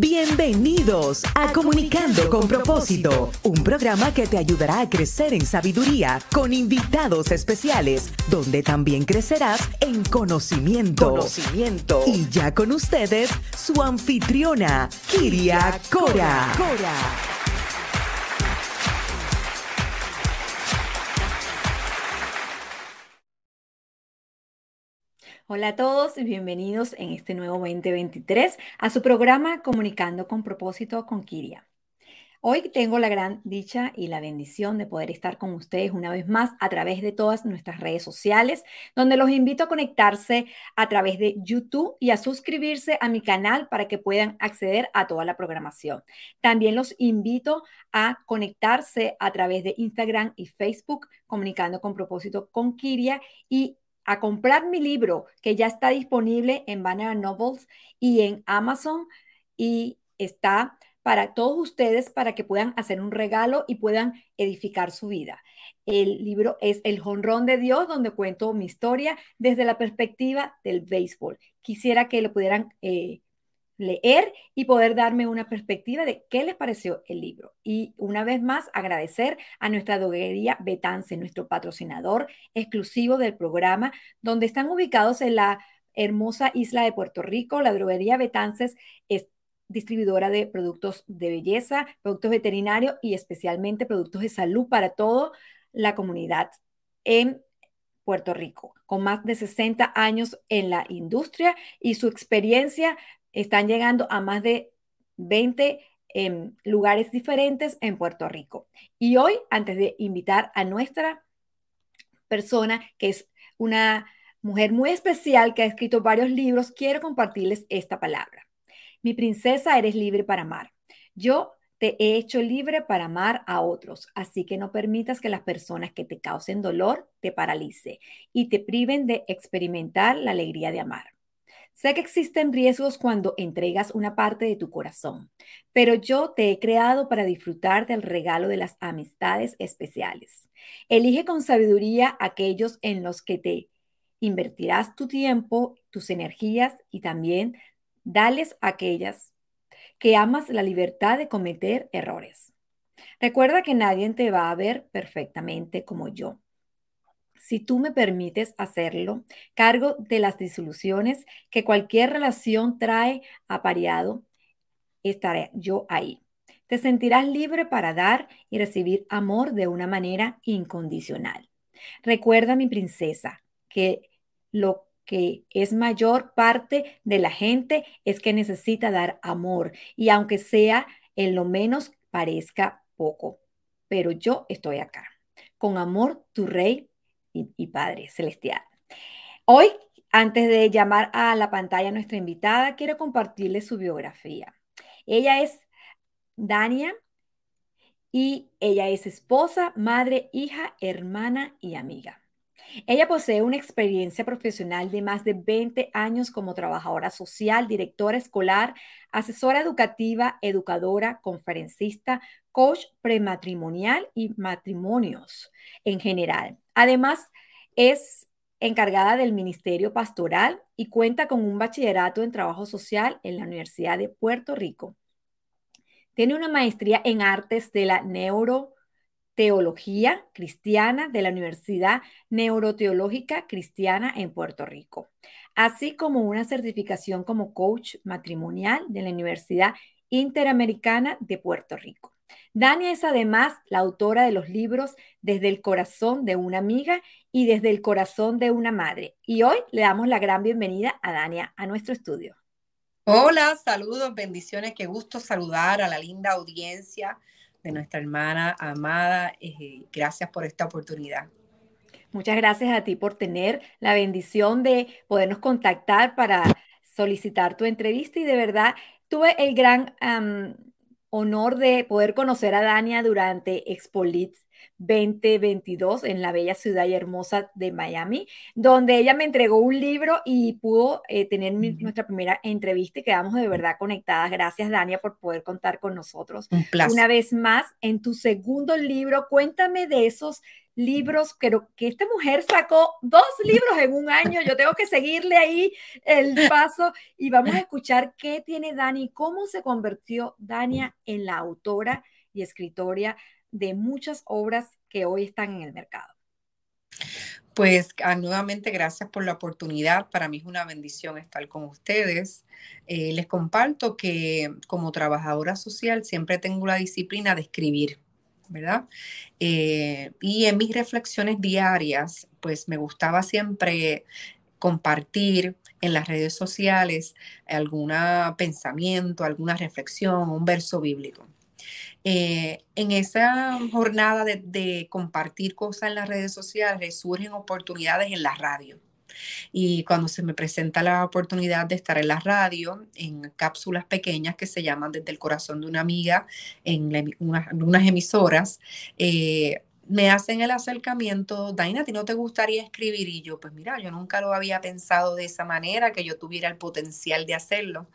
Bienvenidos a Comunicando con propósito, un programa que te ayudará a crecer en sabiduría con invitados especiales, donde también crecerás en conocimiento. Conocimiento. Y ya con ustedes, su anfitriona, Kiria Cora. Cora. Hola a todos y bienvenidos en este nuevo 2023 a su programa Comunicando con propósito con Kiria. Hoy tengo la gran dicha y la bendición de poder estar con ustedes una vez más a través de todas nuestras redes sociales, donde los invito a conectarse a través de YouTube y a suscribirse a mi canal para que puedan acceder a toda la programación. También los invito a conectarse a través de Instagram y Facebook, comunicando con propósito con Kiria y a comprar mi libro que ya está disponible en Banner Novels y en Amazon y está para todos ustedes para que puedan hacer un regalo y puedan edificar su vida. El libro es El Jonrón de Dios, donde cuento mi historia desde la perspectiva del béisbol. Quisiera que lo pudieran eh, leer y poder darme una perspectiva de qué les pareció el libro. Y una vez más, agradecer a nuestra droguería Betance, nuestro patrocinador exclusivo del programa, donde están ubicados en la hermosa isla de Puerto Rico. La droguería Betances es distribuidora de productos de belleza, productos veterinarios y especialmente productos de salud para toda la comunidad en Puerto Rico, con más de 60 años en la industria y su experiencia están llegando a más de 20 em, lugares diferentes en Puerto Rico. Y hoy, antes de invitar a nuestra persona, que es una mujer muy especial que ha escrito varios libros, quiero compartirles esta palabra. Mi princesa, eres libre para amar. Yo te he hecho libre para amar a otros, así que no permitas que las personas que te causen dolor te paralice y te priven de experimentar la alegría de amar. Sé que existen riesgos cuando entregas una parte de tu corazón, pero yo te he creado para disfrutar del regalo de las amistades especiales. Elige con sabiduría aquellos en los que te invertirás tu tiempo, tus energías y también dales aquellas que amas la libertad de cometer errores. Recuerda que nadie te va a ver perfectamente como yo si tú me permites hacerlo, cargo de las disoluciones que cualquier relación trae apareado, estaré yo ahí. Te sentirás libre para dar y recibir amor de una manera incondicional. Recuerda, mi princesa, que lo que es mayor parte de la gente es que necesita dar amor y aunque sea en lo menos parezca poco, pero yo estoy acá. Con amor, tu rey y, Padre Celestial. Hoy, antes de llamar a la pantalla a nuestra invitada, quiero compartirle su biografía. Ella es Dania y ella es esposa, madre, hija, hermana y amiga. Ella posee una experiencia profesional de más de 20 años como trabajadora social, directora escolar, asesora educativa, educadora, conferencista, coach prematrimonial y matrimonios en general. Además, es encargada del Ministerio Pastoral y cuenta con un bachillerato en trabajo social en la Universidad de Puerto Rico. Tiene una maestría en artes de la neuroteología cristiana de la Universidad Neuroteológica Cristiana en Puerto Rico, así como una certificación como coach matrimonial de la Universidad Interamericana de Puerto Rico. Dania es además la autora de los libros Desde el corazón de una amiga y Desde el corazón de una madre. Y hoy le damos la gran bienvenida a Dania a nuestro estudio. Hola, saludos, bendiciones, qué gusto saludar a la linda audiencia de nuestra hermana amada. Eh, gracias por esta oportunidad. Muchas gracias a ti por tener la bendición de podernos contactar para solicitar tu entrevista y de verdad tuve el gran honor de poder conocer a Dania durante Expo 2022 en la bella ciudad y hermosa de Miami, donde ella me entregó un libro y pudo eh, tener nuestra primera entrevista y quedamos de verdad conectadas. Gracias, Dania, por poder contar con nosotros. Una vez más, en tu segundo libro, cuéntame de esos libros, pero que esta mujer sacó dos libros en un año. Yo tengo que seguirle ahí el paso y vamos a escuchar qué tiene Dani, cómo se convirtió Dania en la autora y escritora de muchas obras que hoy están en el mercado. Pues ah, nuevamente gracias por la oportunidad. Para mí es una bendición estar con ustedes. Eh, les comparto que como trabajadora social siempre tengo la disciplina de escribir, ¿verdad? Eh, y en mis reflexiones diarias, pues me gustaba siempre compartir en las redes sociales algún pensamiento, alguna reflexión, un verso bíblico. Eh, en esa jornada de, compartir cosas en las redes sociales surgen oportunidades en la radio. Y cuando se me presenta la oportunidad de estar en la radio, en cápsulas pequeñas que se llaman Desde el corazón de una amiga, en unas emisoras, eh, me hacen el acercamiento, Daina, ¿a no te gustaría escribir? Y yo, pues mira, yo nunca lo había pensado de esa manera, que yo tuviera el potencial de hacerlo.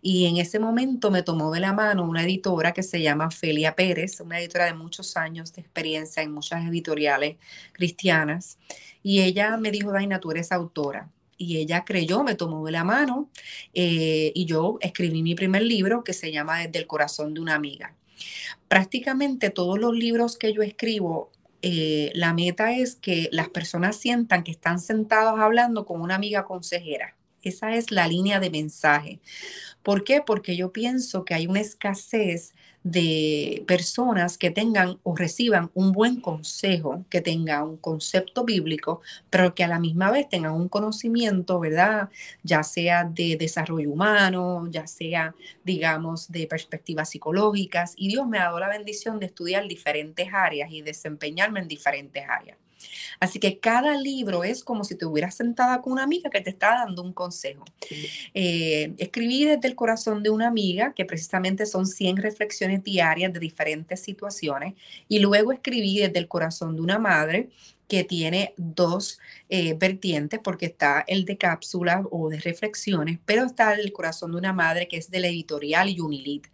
Y en ese momento me tomó de la mano una editora que se llama Felia Pérez, una editora de muchos años de experiencia en muchas editoriales cristianas. Y ella me dijo, Daina, tú eres autora. Y ella creyó, me tomó de la mano eh, y yo escribí mi primer libro que se llama Desde el corazón de una amiga. Prácticamente todos los libros que yo escribo eh, la meta es que las personas sientan que están sentados hablando con una amiga consejera. Esa es la línea de mensaje. ¿Por qué? Porque yo pienso que hay una escasez de personas que tengan o reciban un buen consejo, que tengan un concepto bíblico, pero que a la misma vez tengan un conocimiento, ¿verdad? Ya sea de desarrollo humano, ya sea, digamos, de perspectivas psicológicas. Y Dios me ha dado la bendición de estudiar diferentes áreas y desempeñarme en diferentes áreas. Así que cada libro es como si te hubieras sentada con una amiga que te está dando un consejo. Eh, escribí desde el corazón de una amiga, que precisamente son 100 reflexiones diarias de diferentes situaciones, y luego escribí desde el corazón de una madre, que tiene dos eh, vertientes, porque está el de cápsulas o de reflexiones, pero está el corazón de una madre que es de la editorial Unilit.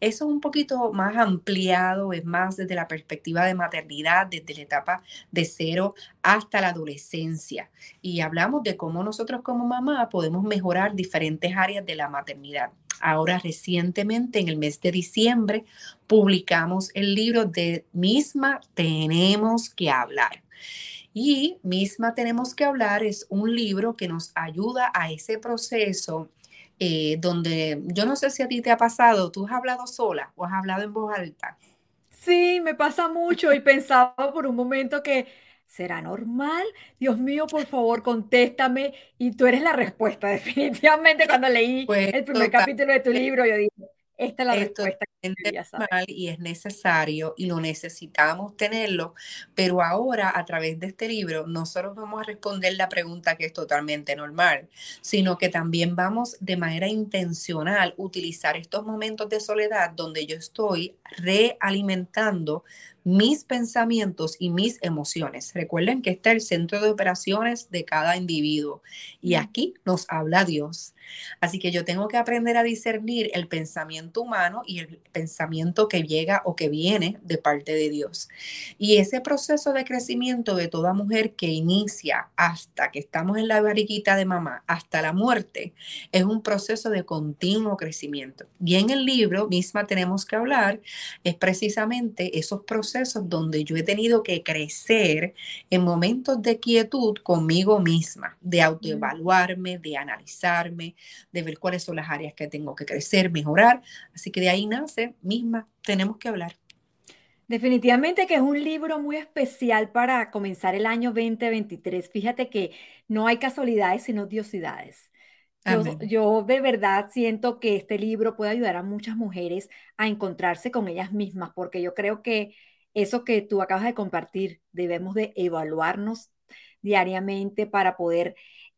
Eso es un poquito más ampliado, es más desde la perspectiva de maternidad, desde la etapa de cero hasta la adolescencia. Y hablamos de cómo nosotros como mamá podemos mejorar diferentes áreas de la maternidad. Ahora recientemente, en el mes de diciembre, publicamos el libro de Misma Tenemos que hablar. Y misma tenemos que hablar es un libro que nos ayuda a ese proceso eh, donde yo no sé si a ti te ha pasado, tú has hablado sola o has hablado en voz alta. Sí, me pasa mucho y pensaba por un momento que ¿será normal? Dios mío, por favor, contéstame. Y tú eres la respuesta, definitivamente. Cuando leí pues el primer capítulo de tu libro, yo dije, esta es la respuesta y es necesario y lo necesitamos tenerlo, pero ahora a través de este libro no solo vamos a responder la pregunta que es totalmente normal, sino que también vamos de manera intencional utilizar estos momentos de soledad donde yo estoy realimentando mis pensamientos y mis emociones. Recuerden que este es el centro de operaciones de cada individuo y aquí nos habla Dios. Así que yo tengo que aprender a discernir el pensamiento humano y el pensamiento que llega o que viene de parte de Dios. Y ese proceso de crecimiento de toda mujer que inicia hasta que estamos en la barriguita de mamá, hasta la muerte, es un proceso de continuo crecimiento. Y en el libro misma tenemos que hablar, es precisamente esos procesos donde yo he tenido que crecer en momentos de quietud conmigo misma, de autoevaluarme, de analizarme, de ver cuáles son las áreas que tengo que crecer, mejorar. Así que de ahí nace misma, tenemos que hablar. Definitivamente que es un libro muy especial para comenzar el año 2023. Fíjate que no hay casualidades, sino diosidades. Yo, yo, de verdad siento que este libro puede ayudar a muchas mujeres a encontrarse con ellas mismas, porque yo creo que eso que tú acabas de compartir, debemos de evaluarnos diariamente para poder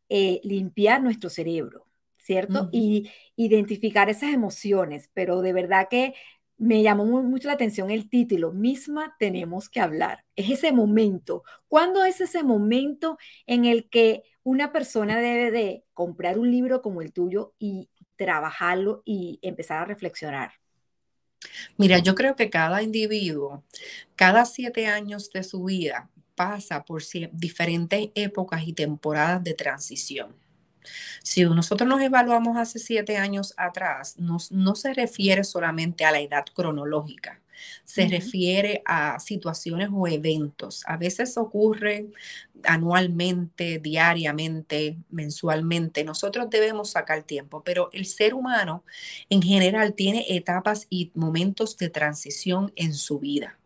eh, limpiar nuestro cerebro, ¿cierto? Y identificar esas emociones, pero de verdad que me llamó mucho la atención el título, misma tenemos que hablar. Es ese momento. ¿Cuándo es ese momento en el que una persona debe de comprar un libro como el tuyo y trabajarlo y empezar a reflexionar? Mira, yo creo que cada individuo, cada siete años de su vida, pasa por diferentes épocas y temporadas de transición. Si nosotros nos evaluamos hace siete años atrás, no se refiere solamente a la edad cronológica, se refiere a situaciones o eventos. A veces ocurre anualmente, diariamente, mensualmente. Nosotros debemos sacar tiempo, pero el ser humano en general tiene etapas y momentos de transición en su vida.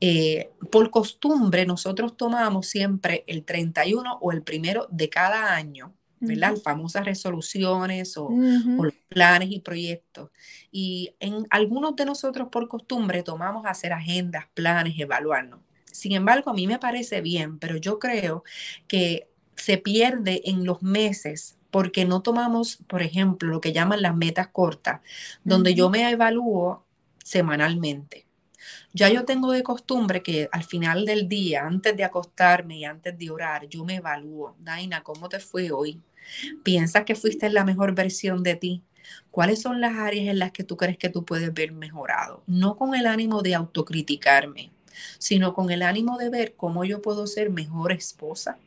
Eh, por costumbre, nosotros tomamos siempre el 31 o el primero de cada año ¿verdad? Famosas resoluciones o, planes y proyectos. Y en algunos de nosotros por costumbre tomamos hacer agendas, planes, evaluarnos. Sin embargo, a mí me parece bien, pero yo creo que se pierde en los meses porque no tomamos, por ejemplo, lo que llaman las metas cortas, donde yo me evalúo semanalmente. Ya yo tengo de costumbre que al final del día, antes de acostarme y antes de orar, yo me evalúo. Daina, ¿cómo te fue hoy? ¿Piensas que fuiste la mejor versión de ti? ¿Cuáles son las áreas en las que tú crees que tú puedes ver mejorado? No con el ánimo de autocriticarme, sino con el ánimo de ver cómo yo puedo ser mejor esposa,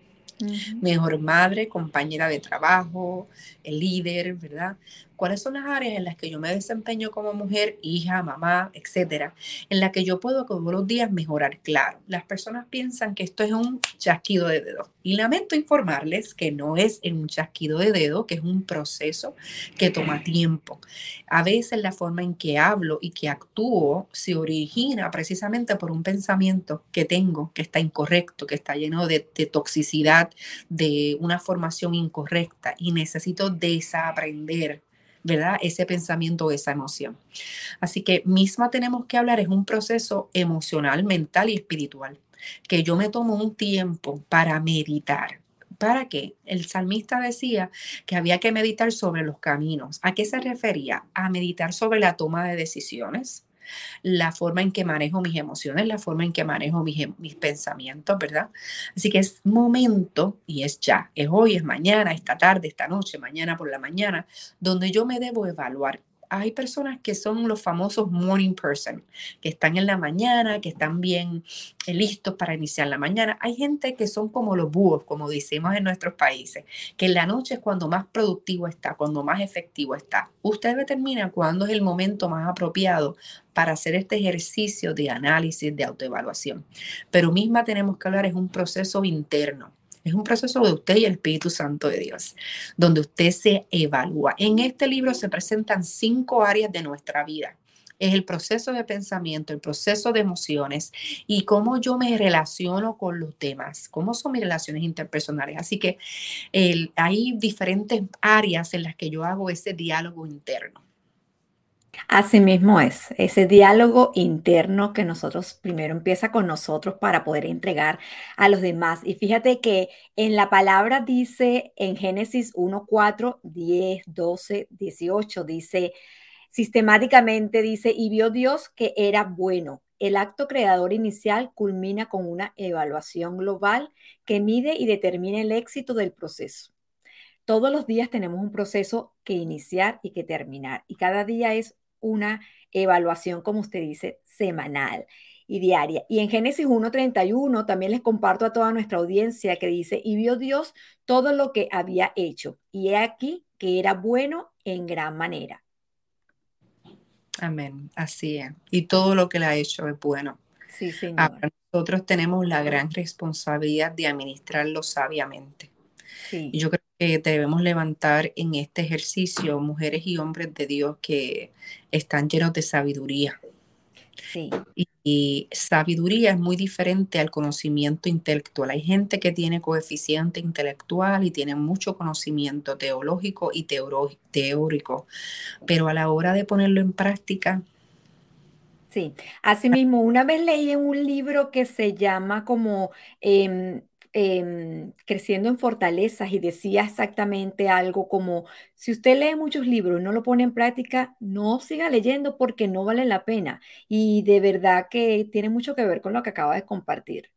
mejor madre, compañera de trabajo, el líder, ¿verdad? Cuáles son las áreas en las que yo me desempeño como mujer, hija, mamá, etcétera, en las que yo puedo todos los días mejorar. Claro, las personas piensan que esto es un chasquido de dedo y lamento informarles que no es un chasquido de dedo, que es un proceso que toma tiempo. A veces la forma en que hablo y que actúo se origina precisamente por un pensamiento que tengo que está incorrecto, que está lleno de, de toxicidad, de una formación incorrecta y necesito desaprender ¿verdad? Ese pensamiento esa emoción. Así que misma tenemos que hablar, es un proceso emocional, mental y espiritual, que yo me tomo un tiempo para meditar. ¿Para qué? El salmista decía que había que meditar sobre los caminos. ¿A qué se refería? A meditar sobre la toma de decisiones, la forma en que manejo mis emociones, la forma en que manejo mis, em, mis pensamientos, ¿verdad? Así que es momento, y es ya, es hoy, es mañana, esta tarde, esta noche, mañana por la mañana, donde yo me debo evaluar hay personas que son los famosos morning person, que están en la mañana, que están bien eh, listos para iniciar la mañana. Hay gente que son como los búhos, como decimos en nuestros países, que en la noche es cuando más productivo está, cuando más efectivo está. Usted determina cuándo es el momento más apropiado para hacer este ejercicio de análisis, de autoevaluación. Pero misma tenemos que hablar, es un proceso interno es un proceso de usted y el Espíritu Santo de Dios, donde usted se evalúa. En este libro se presentan cinco áreas de nuestra vida es el proceso de pensamiento, el proceso de emociones y cómo yo me relaciono con los demás, cómo son mis relaciones interpersonales. Así que hay diferentes áreas en las que yo hago ese diálogo interno. Así mismo es, ese diálogo interno que nosotros primero empieza con nosotros para poder entregar a los demás. Y fíjate que en la palabra dice en Génesis 1, 4, 10, 12, 18, dice sistemáticamente, dice, y vio Dios que era bueno. El acto creador inicial culmina con una evaluación global que mide y determina el éxito del proceso. Todos los días tenemos un proceso que iniciar y que terminar. Y cada día es una evaluación, como usted dice, semanal y diaria. Y en Génesis 1.31 también les comparto a toda nuestra audiencia que dice, y vio Dios todo lo que había hecho, y he aquí que era bueno en gran manera. Amén, así es. Y todo lo que le ha hecho es bueno. Sí, señor. nosotros tenemos la gran responsabilidad de administrarlo sabiamente. Sí. Y yo creo debemos levantar en este ejercicio mujeres y hombres de Dios que están llenos de sabiduría. Sí. Y, sabiduría es muy diferente al conocimiento intelectual. Hay gente que tiene coeficiente intelectual y tiene mucho conocimiento teológico y teórico, pero a la hora de ponerlo en práctica, Sí, asimismo, una vez leí en un libro que se llama como em, em, creciendo en fortalezas y decía exactamente algo como, si usted lee muchos libros y no lo pone en práctica, no siga leyendo porque no vale la pena. Y de verdad que tiene mucho que ver con lo que acaba de compartir.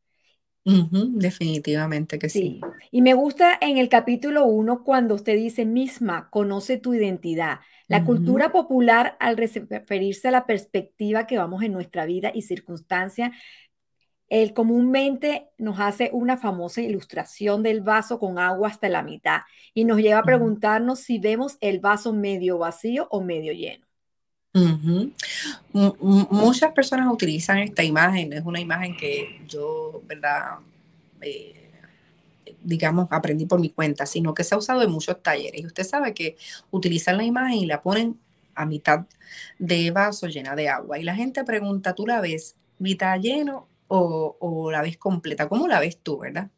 definitivamente que sí. Y me gusta en el capítulo 1 cuando usted dice, misma, conoce tu identidad. La cultura popular, al referirse a la perspectiva que vamos en nuestra vida y circunstancia, él comúnmente nos hace una famosa ilustración del vaso con agua hasta la mitad y nos lleva a preguntarnos si vemos el vaso medio vacío o medio lleno. Muchas personas utilizan esta imagen, es una imagen que yo, ¿verdad? Eh, digamos, aprendí por mi cuenta, sino que se ha usado en muchos talleres. Y usted sabe que utilizan la imagen y la ponen a mitad de vaso llena de agua. Y la gente pregunta, ¿tú la ves mitad lleno o, la ves completa? ¿Cómo la ves tú, verdad?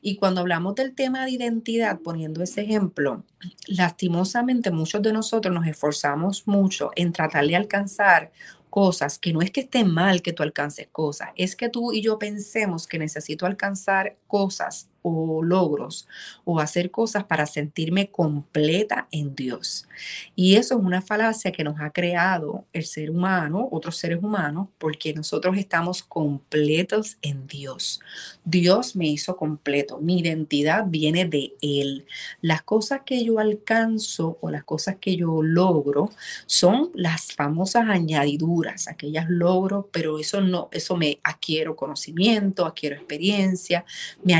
Y cuando hablamos del tema de identidad, poniendo ese ejemplo, lastimosamente muchos de nosotros nos esforzamos mucho en tratar de alcanzar cosas, que no es que esté mal que tú alcances cosas, es que tú y yo pensemos que necesito alcanzar cosas o logros o hacer cosas para sentirme completa en Dios. Y eso es una falacia que nos ha creado el ser humano, otros seres humanos, porque nosotros estamos completos en Dios. Dios me hizo completo, mi identidad viene de Él. Las cosas que yo alcanzo o las cosas que yo logro son las famosas añadiduras, aquellas logros, pero eso no, eso me adquiero conocimiento, adquiero experiencia, me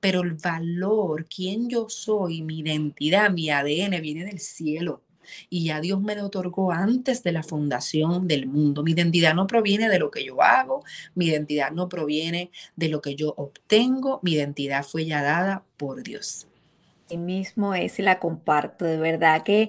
pero el valor, quién yo soy, mi identidad, mi ADN viene del cielo. Y ya Dios me lo otorgó antes de la fundación del mundo. Mi identidad no proviene de lo que yo hago, mi identidad no proviene de lo que yo obtengo, mi identidad fue ya dada por Dios. Y mismo es y la comparto, de verdad que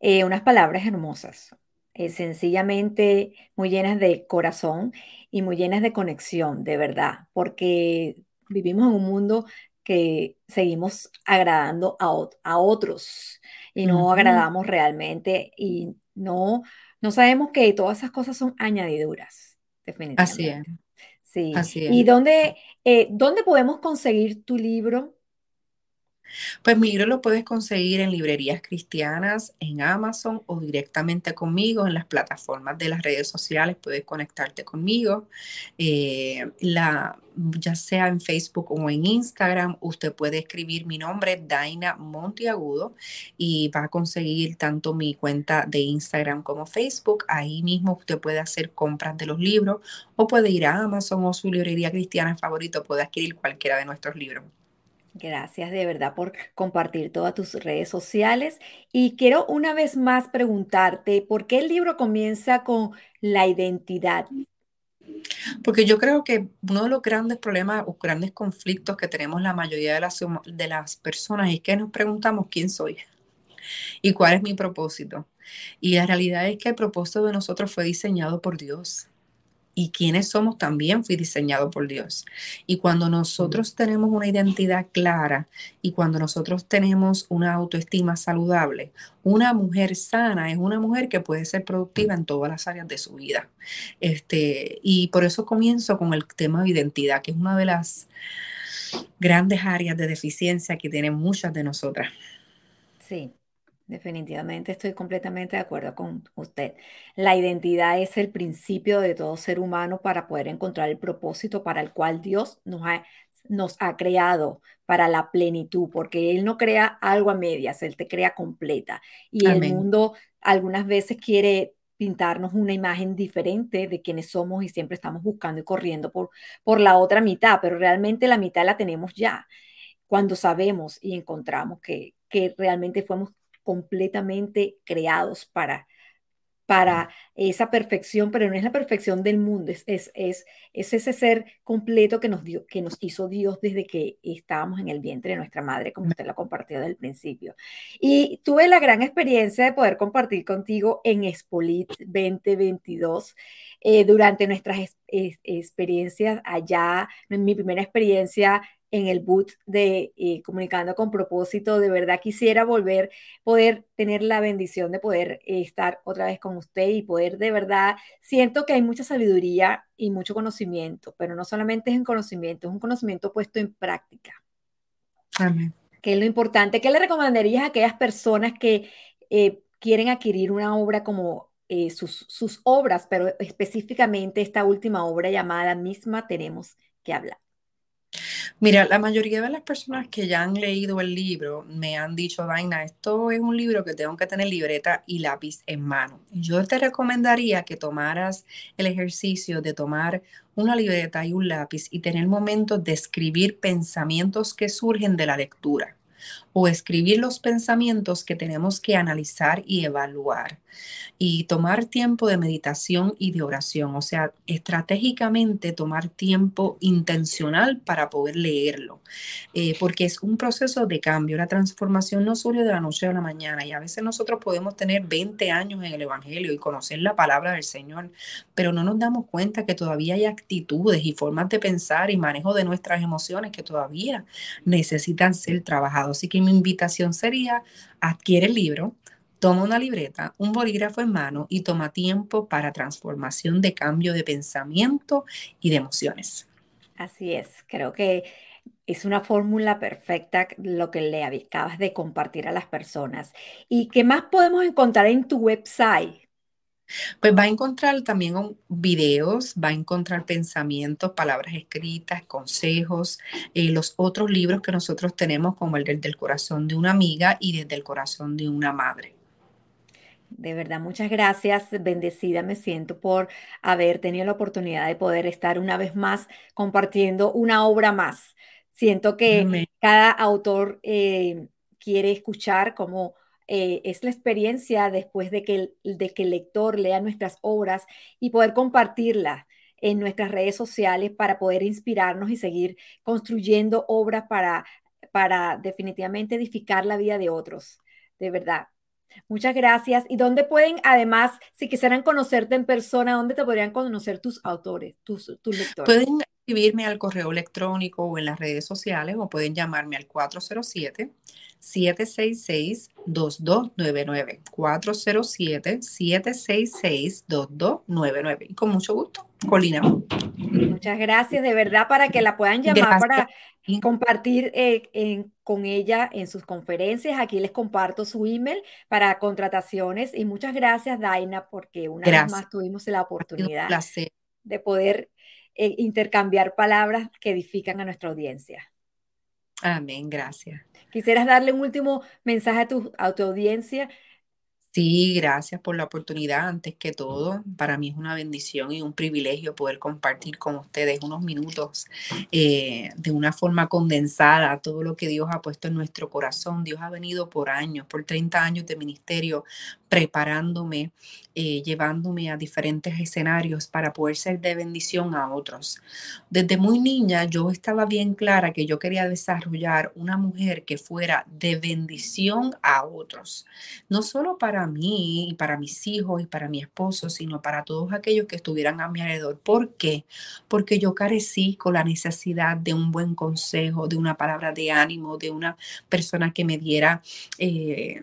eh, unas palabras hermosas, eh, sencillamente muy llenas de corazón y muy llenas de conexión, de verdad, porque vivimos en un mundo que seguimos agradando a, otros y no agradamos realmente y no, no sabemos que todas esas cosas son añadiduras, definitivamente. Así es. Sí. Así es. ¿Y dónde, eh, dónde podemos conseguir tu libro? Pues mi libro lo puedes conseguir en librerías cristianas, en Amazon o directamente conmigo en las plataformas de las redes sociales. Puedes conectarte conmigo, eh, la, ya sea en Facebook o en Instagram. Usted puede escribir mi nombre, Daina Montiagudo, y va a conseguir tanto mi cuenta de Instagram como Facebook. Ahí mismo usted puede hacer compras de los libros o puede ir a Amazon o su librería cristiana favorito, puede adquirir cualquiera de nuestros libros. Gracias de verdad por compartir todas tus redes sociales. Y quiero una vez más preguntarte, ¿por qué el libro comienza con la identidad? Porque yo creo que uno de los grandes problemas o grandes conflictos que tenemos la mayoría de las, de las personas es que nos preguntamos quién soy y cuál es mi propósito. Y la realidad es que el propósito de nosotros fue diseñado por Dios y quiénes somos también fui diseñado por Dios. Y cuando nosotros tenemos una identidad clara y cuando nosotros tenemos una autoestima saludable, una mujer sana es una mujer que puede ser productiva en todas las áreas de su vida. Este, y por eso comienzo con el tema de identidad, que es una de las grandes áreas de deficiencia que tienen muchas de nosotras. Sí, Definitivamente estoy completamente de acuerdo con usted. La identidad es el principio de todo ser humano para poder encontrar el propósito para el cual Dios nos ha, nos ha creado para la plenitud, porque Él no crea algo a medias, Él te crea completa. Y el mundo algunas veces quiere pintarnos una imagen diferente de quienes somos y siempre estamos buscando y corriendo por, por la otra mitad, pero realmente la mitad la tenemos ya cuando sabemos y encontramos que, que realmente fuimos completamente creados para, para esa perfección, pero no es la perfección del mundo, es, es, es, ese ser completo que nos, dio, que nos hizo Dios desde que estábamos en el vientre de nuestra madre, como usted lo compartió desde el principio. Y tuve la gran experiencia de poder compartir contigo en Expolit 2022. Eh, durante nuestras experiencias allá, en mi primera experiencia en el boot de eh, Comunicando con propósito. De verdad quisiera volver, poder tener la bendición de poder eh, estar otra vez con usted y poder de verdad, siento que hay mucha sabiduría y mucho conocimiento, pero no solamente es en conocimiento, es un conocimiento puesto en práctica. Amén. Que es lo importante. ¿Qué le recomendarías a aquellas personas que eh, quieren adquirir una obra como sus, sus obras, pero específicamente esta última obra llamada Misma Tenemos que hablar? Mira, la mayoría de las personas que ya han leído el libro me han dicho, Daina, esto es un libro que tengo que tener libreta y lápiz en mano. Yo te recomendaría que tomaras el ejercicio de tomar una libreta y un lápiz y tener momentos de escribir pensamientos que surgen de la lectura o escribir los pensamientos que tenemos que analizar y evaluar y tomar tiempo de meditación y de oración, o sea, estratégicamente tomar tiempo intencional para poder leerlo, eh, porque es un proceso de cambio, la transformación no surge de la noche a la mañana y a veces nosotros podemos tener 20 años en el Evangelio y conocer la palabra del Señor, pero no nos damos cuenta que todavía hay actitudes y formas de pensar y manejo de nuestras emociones que todavía necesitan ser Así que mi invitación sería, adquiere el libro, toma una libreta, un bolígrafo en mano y toma tiempo para transformación de cambio de pensamiento y de emociones. Así es, creo que es una fórmula perfecta lo que le acabas de compartir a las personas. ¿Y qué más podemos encontrar en tu website? Pues va a encontrar también videos, va a encontrar pensamientos, palabras escritas, consejos, eh, los otros libros que nosotros tenemos, como el del, del corazón de una amiga y desde el corazón de una madre. De verdad, muchas gracias. Bendecida me siento por haber tenido la oportunidad de poder estar una vez más compartiendo una obra más. Siento que cada autor eh, quiere escuchar cómo eh, es la experiencia después de que, el, de que el lector lea nuestras obras y poder compartirlas en nuestras redes sociales para poder inspirarnos y seguir construyendo obras para, para definitivamente edificar la vida de otros. De verdad. Muchas gracias. ¿Y dónde pueden, además, si quisieran conocerte en persona, dónde te podrían conocer tus autores, tus, tus lectores? Pueden escribirme al correo electrónico o en las redes sociales o pueden llamarme al 407 766-2299. 407-766-2299. Y con mucho gusto, Colina. Muchas gracias, de verdad, para que la puedan llamar para compartir eh, con ella en sus conferencias. Aquí les comparto su email para contrataciones. Y muchas gracias, Daina, porque una vez más tuvimos la oportunidad de poder eh, intercambiar palabras que edifican a nuestra audiencia. Amén, gracias. ¿Quisieras darle un último mensaje a tu, a tu audiencia? Sí, gracias por la oportunidad. Antes que todo, para mí es una bendición y un privilegio poder compartir con ustedes unos minutos eh, de una forma condensada todo lo que Dios ha puesto en nuestro corazón. Dios ha venido por años, por 30 años de ministerio, preparándome, eh, llevándome a diferentes escenarios para poder ser de bendición a otros. Desde muy niña yo estaba bien clara que yo quería desarrollar una mujer que fuera de bendición a otros, no solo para mí y para mis hijos y para mi esposo, sino para todos aquellos que estuvieran a mi alrededor. ¿Por qué? Porque yo carecí con la necesidad de un buen consejo, de una palabra de ánimo, de una persona que me diera eh,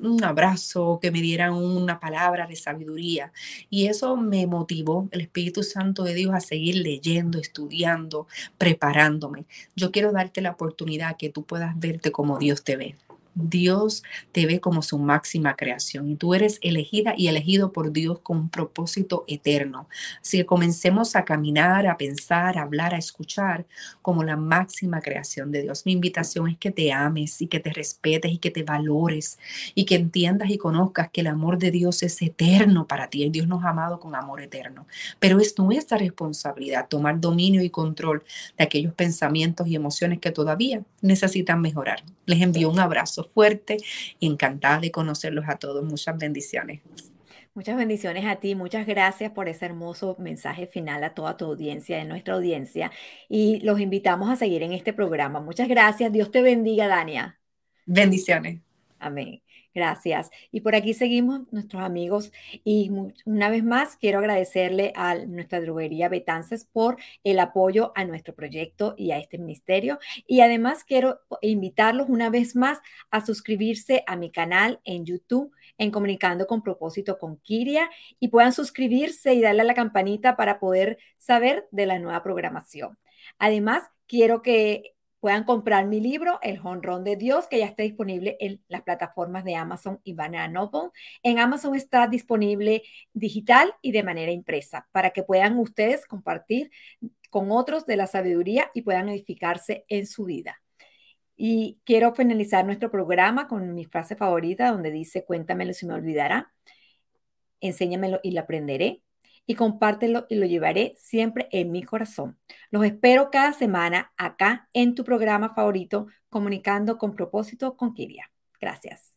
un abrazo, que me dieran una palabra de sabiduría. Y eso me motivó, el Espíritu Santo de Dios, a seguir leyendo, estudiando, preparándome. Yo quiero darte la oportunidad que tú puedas verte como Dios te ve. Dios te ve como su máxima creación y tú eres elegida y elegido por Dios con un propósito eterno. Así que comencemos a caminar, a pensar, a hablar, a escuchar como la máxima creación de Dios. Mi invitación es que te ames y que te respetes y que te valores y que entiendas y conozcas que el amor de Dios es eterno para ti. Dios nos ha amado con amor eterno. Pero es nuestra responsabilidad tomar dominio y control de aquellos pensamientos y emociones que todavía necesitan mejorar. Les envío un abrazo fuerte y encantada de conocerlos a todos. Muchas bendiciones. Muchas bendiciones a ti, muchas gracias por ese hermoso mensaje final a toda tu audiencia, de nuestra audiencia, y los invitamos a seguir en este programa. Muchas gracias, Dios te bendiga, Dania. Bendiciones. Amén. Gracias. Y por aquí seguimos nuestros amigos y una vez más quiero agradecerle a nuestra droguería Betances por el apoyo a nuestro proyecto y a este ministerio. Y además quiero invitarlos una vez más a suscribirse a mi canal en YouTube en Comunicando con propósito con Kiria y puedan suscribirse y darle a la campanita para poder saber de la nueva programación. Además, quiero que puedan comprar mi libro, El Honrón de Dios, que ya está disponible en las plataformas de Amazon y Banana Noble. En Amazon está disponible digital y de manera impresa para que puedan ustedes compartir con otros de la sabiduría y puedan edificarse en su vida. Y quiero finalizar nuestro programa con mi frase favorita donde dice, cuéntamelo si me olvidará, enséñamelo y lo aprenderé y compártelo y lo llevaré siempre en mi corazón. Los espero cada semana acá en tu programa favorito, Comunicando con propósito con Kiria. Gracias.